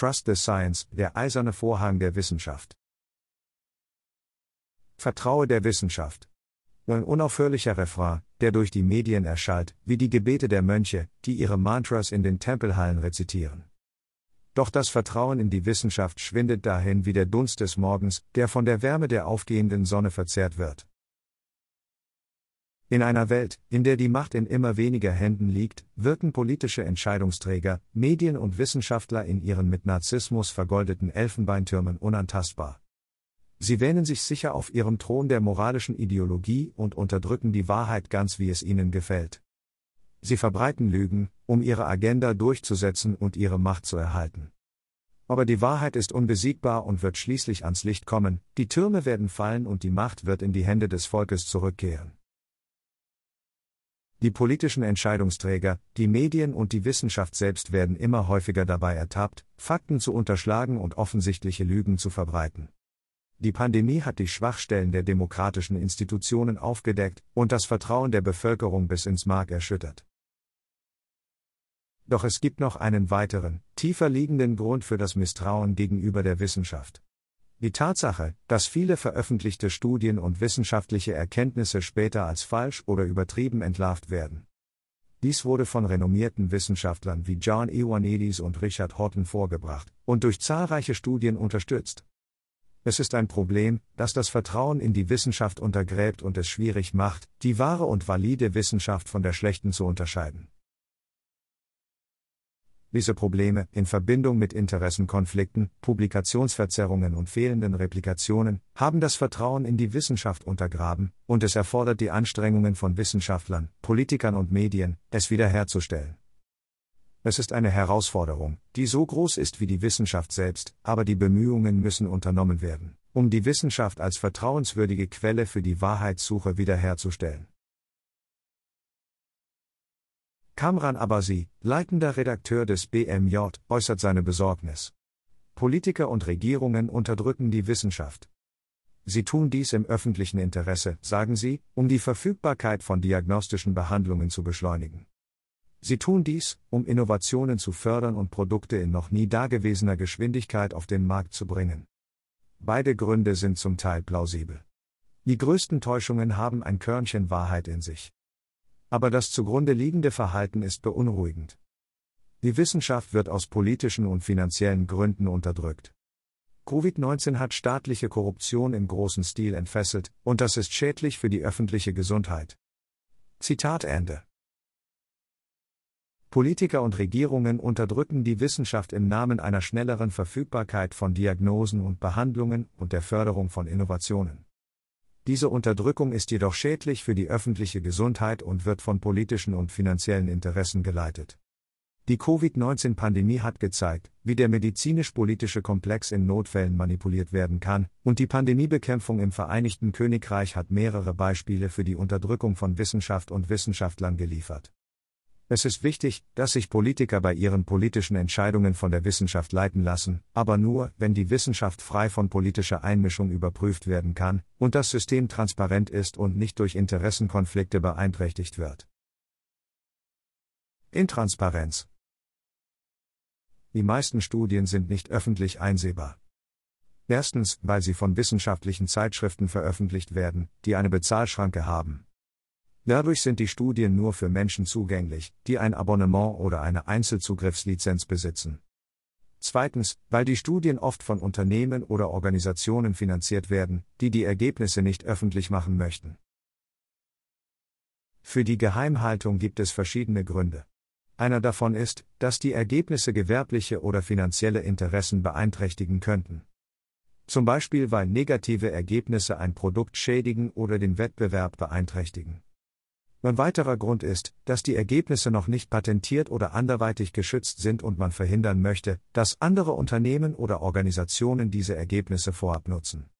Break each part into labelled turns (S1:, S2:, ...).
S1: Trust the Science, der eiserne Vorhang der Wissenschaft. Vertraue der Wissenschaft. Ein unaufhörlicher Refrain, der durch die Medien erschallt, wie die Gebete der Mönche, die ihre Mantras in den Tempelhallen rezitieren. Doch das Vertrauen in die Wissenschaft schwindet dahin wie der Dunst des Morgens, der von der Wärme der aufgehenden Sonne verzehrt wird. In einer Welt, in der die Macht in immer weniger Händen liegt, wirken politische Entscheidungsträger, Medien und Wissenschaftler in ihren mit Narzissmus vergoldeten Elfenbeintürmen unantastbar. Sie wähnen sich sicher auf ihrem Thron der moralischen Ideologie und unterdrücken die Wahrheit ganz wie es ihnen gefällt. Sie verbreiten Lügen, um ihre Agenda durchzusetzen und ihre Macht zu erhalten. Aber die Wahrheit ist unbesiegbar und wird schließlich ans Licht kommen, die Türme werden fallen und die Macht wird in die Hände des Volkes zurückkehren. Die politischen Entscheidungsträger, die Medien und die Wissenschaft selbst werden immer häufiger dabei ertappt, Fakten zu unterschlagen und offensichtliche Lügen zu verbreiten. Die Pandemie hat die Schwachstellen der demokratischen Institutionen aufgedeckt und das Vertrauen der Bevölkerung bis ins Mark erschüttert. Doch es gibt noch einen weiteren, tiefer liegenden Grund für das Misstrauen gegenüber der Wissenschaft. Die Tatsache, dass viele veröffentlichte Studien und wissenschaftliche Erkenntnisse später als falsch oder übertrieben entlarvt werden. Dies wurde von renommierten Wissenschaftlern wie John Ioannidis und Richard Horton vorgebracht und durch zahlreiche Studien unterstützt. Es ist ein Problem, das das Vertrauen in die Wissenschaft untergräbt und es schwierig macht, die wahre und valide Wissenschaft von der schlechten zu unterscheiden. Diese Probleme, in Verbindung mit Interessenkonflikten, Publikationsverzerrungen und fehlenden Replikationen, haben das Vertrauen in die Wissenschaft untergraben, und es erfordert die Anstrengungen von Wissenschaftlern, Politikern und Medien, es wiederherzustellen. Es ist eine Herausforderung, die so groß ist wie die Wissenschaft selbst, aber die Bemühungen müssen unternommen werden, um die Wissenschaft als vertrauenswürdige Quelle für die Wahrheitssuche wiederherzustellen. Kamran Abbasi, leitender Redakteur des BMJ, äußert seine Besorgnis. Politiker und Regierungen unterdrücken die Wissenschaft. Sie tun dies im öffentlichen Interesse, sagen sie, um die Verfügbarkeit von diagnostischen Behandlungen zu beschleunigen. Sie tun dies, um Innovationen zu fördern und Produkte in noch nie dagewesener Geschwindigkeit auf den Markt zu bringen. Beide Gründe sind zum Teil plausibel. Die größten Täuschungen haben ein Körnchen Wahrheit in sich. Aber das zugrunde liegende Verhalten ist beunruhigend. Die Wissenschaft wird aus politischen und finanziellen Gründen unterdrückt. Covid-19 hat staatliche Korruption im großen Stil entfesselt, und das ist schädlich für die öffentliche Gesundheit. Zitat Ende. Politiker und Regierungen unterdrücken die Wissenschaft im Namen einer schnelleren Verfügbarkeit von Diagnosen und Behandlungen und der Förderung von Innovationen. Diese Unterdrückung ist jedoch schädlich für die öffentliche Gesundheit und wird von politischen und finanziellen Interessen geleitet. Die Covid-19-Pandemie hat gezeigt, wie der medizinisch-politische Komplex in Notfällen manipuliert werden kann, und die Pandemiebekämpfung im Vereinigten Königreich hat mehrere Beispiele für die Unterdrückung von Wissenschaft und Wissenschaftlern geliefert. Es ist wichtig, dass sich Politiker bei ihren politischen Entscheidungen von der Wissenschaft leiten lassen, aber nur, wenn die Wissenschaft frei von politischer Einmischung überprüft werden kann und das System transparent ist und nicht durch Interessenkonflikte beeinträchtigt wird. Intransparenz Die meisten Studien sind nicht öffentlich einsehbar. Erstens, weil sie von wissenschaftlichen Zeitschriften veröffentlicht werden, die eine Bezahlschranke haben. Dadurch sind die Studien nur für Menschen zugänglich, die ein Abonnement oder eine Einzelzugriffslizenz besitzen. Zweitens, weil die Studien oft von Unternehmen oder Organisationen finanziert werden, die die Ergebnisse nicht öffentlich machen möchten. Für die Geheimhaltung gibt es verschiedene Gründe. Einer davon ist, dass die Ergebnisse gewerbliche oder finanzielle Interessen beeinträchtigen könnten. Zum Beispiel weil negative Ergebnisse ein Produkt schädigen oder den Wettbewerb beeinträchtigen. Ein weiterer Grund ist, dass die Ergebnisse noch nicht patentiert oder anderweitig geschützt sind und man verhindern möchte, dass andere Unternehmen oder Organisationen diese Ergebnisse vorab nutzen.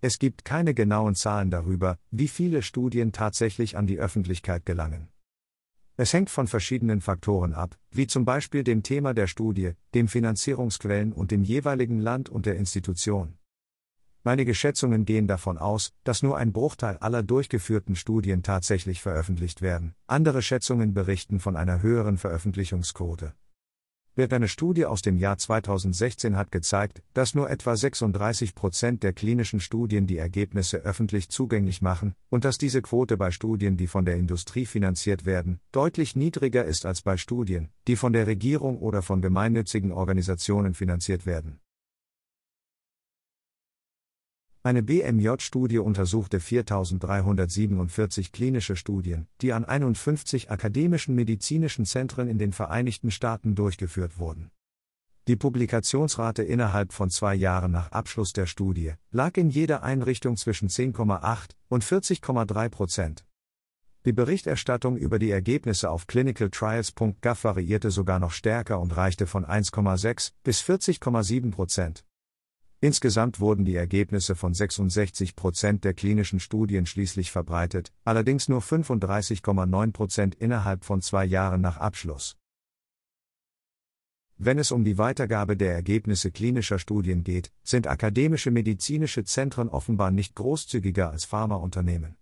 S1: Es gibt keine genauen Zahlen darüber, wie viele Studien tatsächlich an die Öffentlichkeit gelangen. Es hängt von verschiedenen Faktoren ab, wie zum Beispiel dem Thema der Studie, dem Finanzierungsquellen und dem jeweiligen Land und der Institution. Einige Schätzungen gehen davon aus, dass nur ein Bruchteil aller durchgeführten Studien tatsächlich veröffentlicht werden, andere Schätzungen berichten von einer höheren Veröffentlichungsquote. Eine Studie aus dem Jahr 2016 hat gezeigt, dass nur etwa 36 Prozent der klinischen Studien die Ergebnisse öffentlich zugänglich machen und dass diese Quote bei Studien, die von der Industrie finanziert werden, deutlich niedriger ist als bei Studien, die von der Regierung oder von gemeinnützigen Organisationen finanziert werden. Eine BMJ-Studie untersuchte 4347 klinische Studien, die an 51 akademischen medizinischen Zentren in den Vereinigten Staaten durchgeführt wurden. Die Publikationsrate innerhalb von zwei Jahren nach Abschluss der Studie lag in jeder Einrichtung zwischen 10,8 und 40,3 Prozent. Die Berichterstattung über die Ergebnisse auf clinicaltrials.gov variierte sogar noch stärker und reichte von 1,6 bis 40,7 Prozent. Insgesamt wurden die Ergebnisse von 66 Prozent der klinischen Studien schließlich verbreitet, allerdings nur 35,9 Prozent innerhalb von zwei Jahren nach Abschluss. Wenn es um die Weitergabe der Ergebnisse klinischer Studien geht, sind akademische medizinische Zentren offenbar nicht großzügiger als Pharmaunternehmen.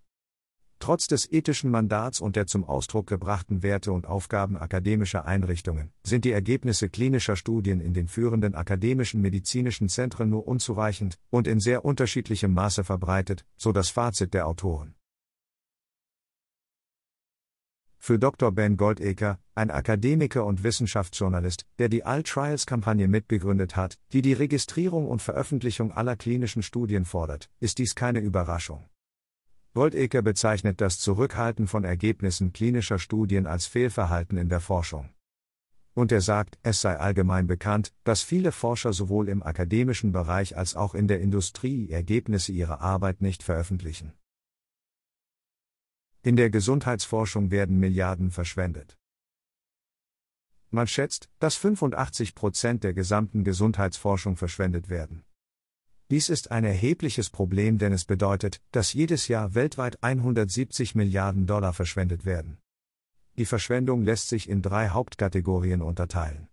S1: Trotz des ethischen Mandats und der zum Ausdruck gebrachten Werte und Aufgaben akademischer Einrichtungen sind die Ergebnisse klinischer Studien in den führenden akademischen medizinischen Zentren nur unzureichend und in sehr unterschiedlichem Maße verbreitet, so das Fazit der Autoren. Für Dr. Ben Goldecker, ein Akademiker und Wissenschaftsjournalist, der die All-Trials-Kampagne mitbegründet hat, die die Registrierung und Veröffentlichung aller klinischen Studien fordert, ist dies keine Überraschung. Goldecker bezeichnet das Zurückhalten von Ergebnissen klinischer Studien als Fehlverhalten in der Forschung. Und er sagt, es sei allgemein bekannt, dass viele Forscher sowohl im akademischen Bereich als auch in der Industrie Ergebnisse ihrer Arbeit nicht veröffentlichen. In der Gesundheitsforschung werden Milliarden verschwendet. Man schätzt, dass 85 Prozent der gesamten Gesundheitsforschung verschwendet werden. Dies ist ein erhebliches Problem, denn es bedeutet, dass jedes Jahr weltweit 170 Milliarden Dollar verschwendet werden. Die Verschwendung lässt sich in drei Hauptkategorien unterteilen.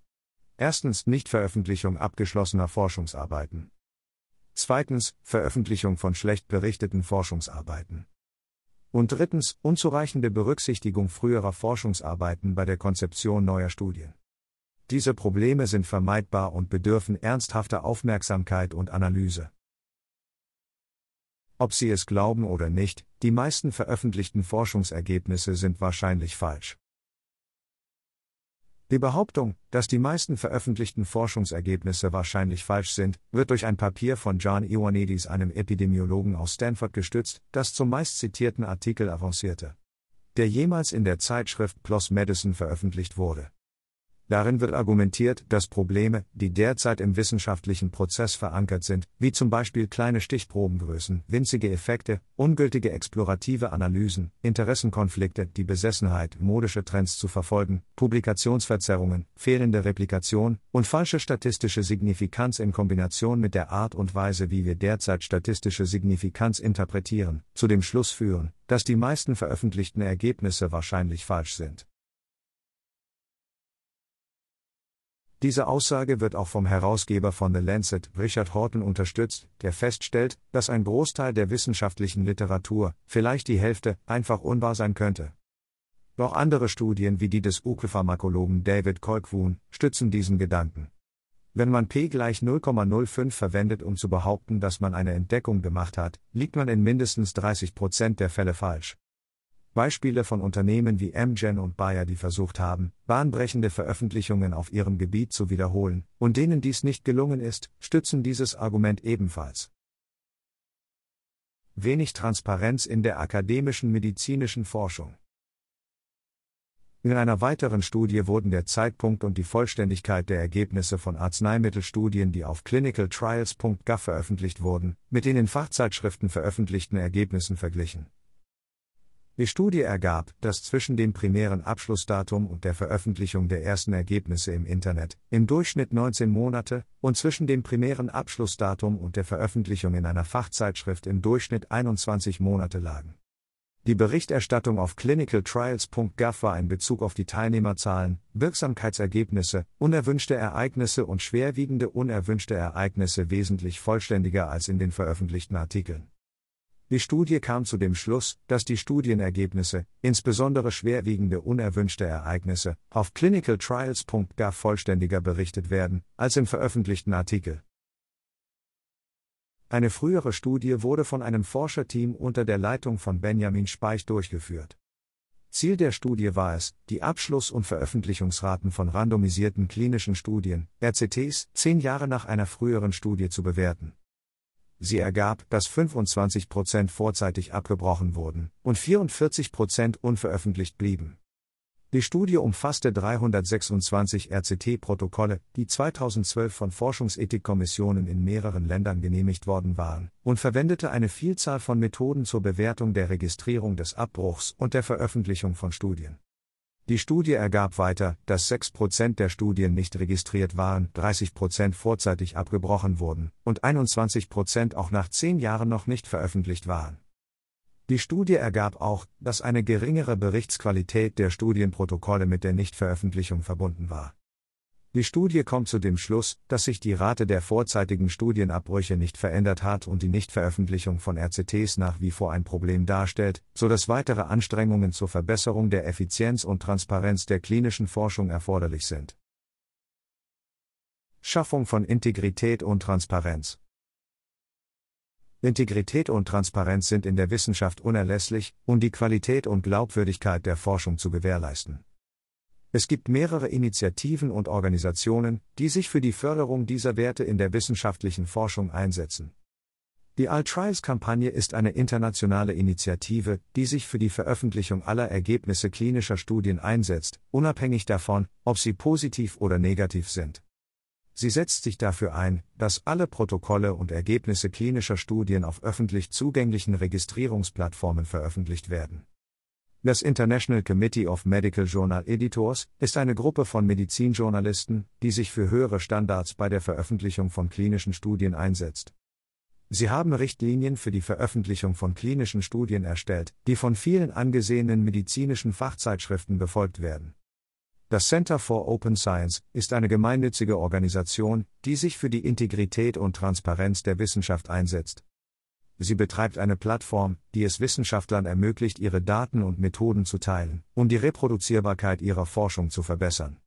S1: Erstens Nichtveröffentlichung abgeschlossener Forschungsarbeiten. Zweitens Veröffentlichung von schlecht berichteten Forschungsarbeiten. Und drittens unzureichende Berücksichtigung früherer Forschungsarbeiten bei der Konzeption neuer Studien. Diese Probleme sind vermeidbar und bedürfen ernsthafter Aufmerksamkeit und Analyse. Ob Sie es glauben oder nicht, die meisten veröffentlichten Forschungsergebnisse sind wahrscheinlich falsch. Die Behauptung, dass die meisten veröffentlichten Forschungsergebnisse wahrscheinlich falsch sind, wird durch ein Papier von John Ioannidis, einem Epidemiologen aus Stanford, gestützt, das zum meist zitierten Artikel avancierte. Der jemals in der Zeitschrift PLOS Medicine veröffentlicht wurde. Darin wird argumentiert, dass Probleme, die derzeit im wissenschaftlichen Prozess verankert sind, wie zum Beispiel kleine Stichprobengrößen, winzige Effekte, ungültige explorative Analysen, Interessenkonflikte, die Besessenheit, modische Trends zu verfolgen, Publikationsverzerrungen, fehlende Replikation und falsche statistische Signifikanz in Kombination mit der Art und Weise, wie wir derzeit statistische Signifikanz interpretieren, zu dem Schluss führen, dass die meisten veröffentlichten Ergebnisse wahrscheinlich falsch sind. Diese Aussage wird auch vom Herausgeber von The Lancet, Richard Horton, unterstützt, der feststellt, dass ein Großteil der wissenschaftlichen Literatur, vielleicht die Hälfte, einfach unwahr sein könnte. Doch andere Studien wie die des UK-Pharmakologen David Colquhoun stützen diesen Gedanken. Wenn man p gleich 0,05 verwendet, um zu behaupten, dass man eine Entdeckung gemacht hat, liegt man in mindestens 30 Prozent der Fälle falsch. Beispiele von Unternehmen wie Amgen und Bayer, die versucht haben, bahnbrechende Veröffentlichungen auf ihrem Gebiet zu wiederholen, und denen dies nicht gelungen ist, stützen dieses Argument ebenfalls. Wenig Transparenz in der akademischen medizinischen Forschung. In einer weiteren Studie wurden der Zeitpunkt und die Vollständigkeit der Ergebnisse von Arzneimittelstudien, die auf clinicaltrials.gov veröffentlicht wurden, mit den in Fachzeitschriften veröffentlichten Ergebnissen verglichen. Die Studie ergab, dass zwischen dem primären Abschlussdatum und der Veröffentlichung der ersten Ergebnisse im Internet im Durchschnitt 19 Monate und zwischen dem primären Abschlussdatum und der Veröffentlichung in einer Fachzeitschrift im Durchschnitt 21 Monate lagen. Die Berichterstattung auf clinicaltrials.gov war in Bezug auf die Teilnehmerzahlen, Wirksamkeitsergebnisse, unerwünschte Ereignisse und schwerwiegende unerwünschte Ereignisse wesentlich vollständiger als in den veröffentlichten Artikeln. Die Studie kam zu dem Schluss, dass die Studienergebnisse, insbesondere schwerwiegende unerwünschte Ereignisse, auf clinicaltrials.gov vollständiger berichtet werden, als im veröffentlichten Artikel. Eine frühere Studie wurde von einem Forscherteam unter der Leitung von Benjamin Speich durchgeführt. Ziel der Studie war es, die Abschluss- und Veröffentlichungsraten von randomisierten klinischen Studien, RCTs, zehn Jahre nach einer früheren Studie zu bewerten. Sie ergab, dass 25% vorzeitig abgebrochen wurden und 44% unveröffentlicht blieben. Die Studie umfasste 326 RCT-Protokolle, die 2012 von Forschungsethikkommissionen in mehreren Ländern genehmigt worden waren, und verwendete eine Vielzahl von Methoden zur Bewertung der Registrierung des Abbruchs und der Veröffentlichung von Studien. Die Studie ergab weiter, dass 6% der Studien nicht registriert waren, 30% vorzeitig abgebrochen wurden und 21% auch nach 10 Jahren noch nicht veröffentlicht waren. Die Studie ergab auch, dass eine geringere Berichtsqualität der Studienprotokolle mit der Nichtveröffentlichung verbunden war. Die Studie kommt zu dem Schluss, dass sich die Rate der vorzeitigen Studienabbrüche nicht verändert hat und die Nichtveröffentlichung von RCTs nach wie vor ein Problem darstellt, so dass weitere Anstrengungen zur Verbesserung der Effizienz und Transparenz der klinischen Forschung erforderlich sind. Schaffung von Integrität und Transparenz Integrität und Transparenz sind in der Wissenschaft unerlässlich, um die Qualität und Glaubwürdigkeit der Forschung zu gewährleisten. Es gibt mehrere Initiativen und Organisationen, die sich für die Förderung dieser Werte in der wissenschaftlichen Forschung einsetzen. Die All-Trials-Kampagne ist eine internationale Initiative, die sich für die Veröffentlichung aller Ergebnisse klinischer Studien einsetzt, unabhängig davon, ob sie positiv oder negativ sind. Sie setzt sich dafür ein, dass alle Protokolle und Ergebnisse klinischer Studien auf öffentlich zugänglichen Registrierungsplattformen veröffentlicht werden. Das International Committee of Medical Journal Editors ist eine Gruppe von Medizinjournalisten, die sich für höhere Standards bei der Veröffentlichung von klinischen Studien einsetzt. Sie haben Richtlinien für die Veröffentlichung von klinischen Studien erstellt, die von vielen angesehenen medizinischen Fachzeitschriften befolgt werden. Das Center for Open Science ist eine gemeinnützige Organisation, die sich für die Integrität und Transparenz der Wissenschaft einsetzt. Sie betreibt eine Plattform, die es Wissenschaftlern ermöglicht, ihre Daten und Methoden zu teilen, um die Reproduzierbarkeit ihrer Forschung zu verbessern.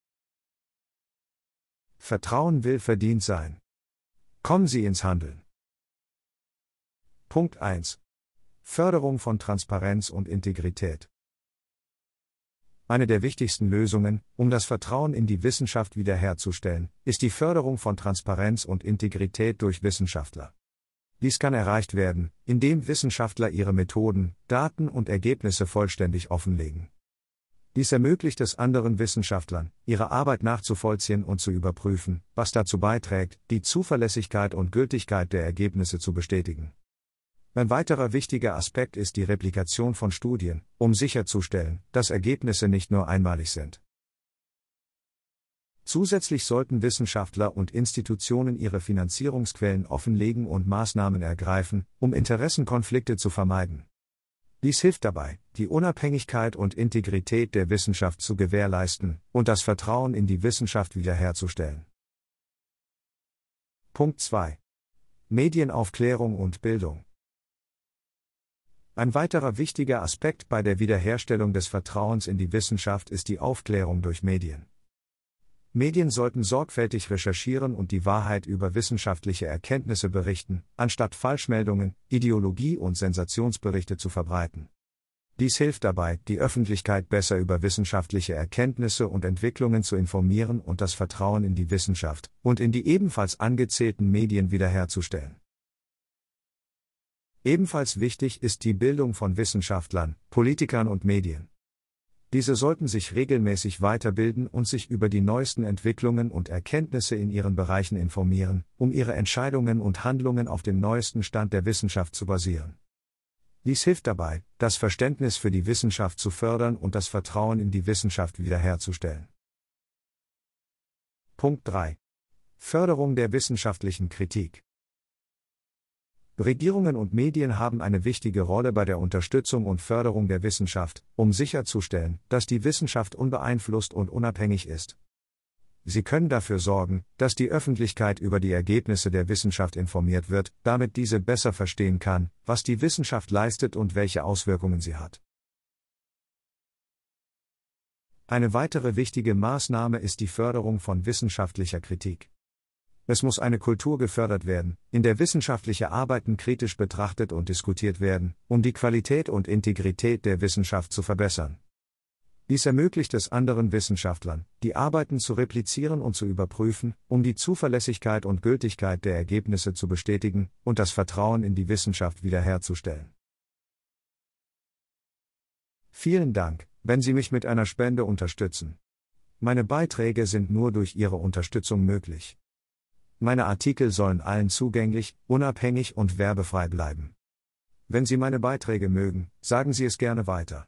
S1: Vertrauen will verdient sein. Kommen Sie ins Handeln. Punkt 1. Förderung von Transparenz und Integrität. Eine der wichtigsten Lösungen, um das Vertrauen in die Wissenschaft wiederherzustellen, ist die Förderung von Transparenz und Integrität durch Wissenschaftler. Dies kann erreicht werden, indem Wissenschaftler ihre Methoden, Daten und Ergebnisse vollständig offenlegen. Dies ermöglicht es anderen Wissenschaftlern, ihre Arbeit nachzuvollziehen und zu überprüfen, was dazu beiträgt, die Zuverlässigkeit und Gültigkeit der Ergebnisse zu bestätigen. Ein weiterer wichtiger Aspekt ist die Replikation von Studien, um sicherzustellen, dass Ergebnisse nicht nur einmalig sind. Zusätzlich sollten Wissenschaftler und Institutionen ihre Finanzierungsquellen offenlegen und Maßnahmen ergreifen, um Interessenkonflikte zu vermeiden. Dies hilft dabei, die Unabhängigkeit und Integrität der Wissenschaft zu gewährleisten und das Vertrauen in die Wissenschaft wiederherzustellen. Punkt 2. Medienaufklärung und Bildung. Ein weiterer wichtiger Aspekt bei der Wiederherstellung des Vertrauens in die Wissenschaft ist die Aufklärung durch Medien. Medien sollten sorgfältig recherchieren und die Wahrheit über wissenschaftliche Erkenntnisse berichten, anstatt Falschmeldungen, Ideologie und Sensationsberichte zu verbreiten. Dies hilft dabei, die Öffentlichkeit besser über wissenschaftliche Erkenntnisse und Entwicklungen zu informieren und das Vertrauen in die Wissenschaft und in die ebenfalls angezählten Medien wiederherzustellen. Ebenfalls wichtig ist die Bildung von Wissenschaftlern, Politikern und Medien. Diese sollten sich regelmäßig weiterbilden und sich über die neuesten Entwicklungen und Erkenntnisse in ihren Bereichen informieren, um ihre Entscheidungen und Handlungen auf dem neuesten Stand der Wissenschaft zu basieren. Dies hilft dabei, das Verständnis für die Wissenschaft zu fördern und das Vertrauen in die Wissenschaft wiederherzustellen. Punkt 3. Förderung der wissenschaftlichen Kritik. Regierungen und Medien haben eine wichtige Rolle bei der Unterstützung und Förderung der Wissenschaft, um sicherzustellen, dass die Wissenschaft unbeeinflusst und unabhängig ist. Sie können dafür sorgen, dass die Öffentlichkeit über die Ergebnisse der Wissenschaft informiert wird, damit diese besser verstehen kann, was die Wissenschaft leistet und welche Auswirkungen sie hat. Eine weitere wichtige Maßnahme ist die Förderung von wissenschaftlicher Kritik. Es muss eine Kultur gefördert werden, in der wissenschaftliche Arbeiten kritisch betrachtet und diskutiert werden, um die Qualität und Integrität der Wissenschaft zu verbessern. Dies ermöglicht es anderen Wissenschaftlern, die Arbeiten zu replizieren und zu überprüfen, um die Zuverlässigkeit und Gültigkeit der Ergebnisse zu bestätigen und das Vertrauen in die Wissenschaft wiederherzustellen. Vielen Dank, wenn Sie mich mit einer Spende unterstützen. Meine Beiträge sind nur durch Ihre Unterstützung möglich. Meine Artikel sollen allen zugänglich, unabhängig und werbefrei bleiben. Wenn Sie meine Beiträge mögen, sagen Sie es gerne weiter.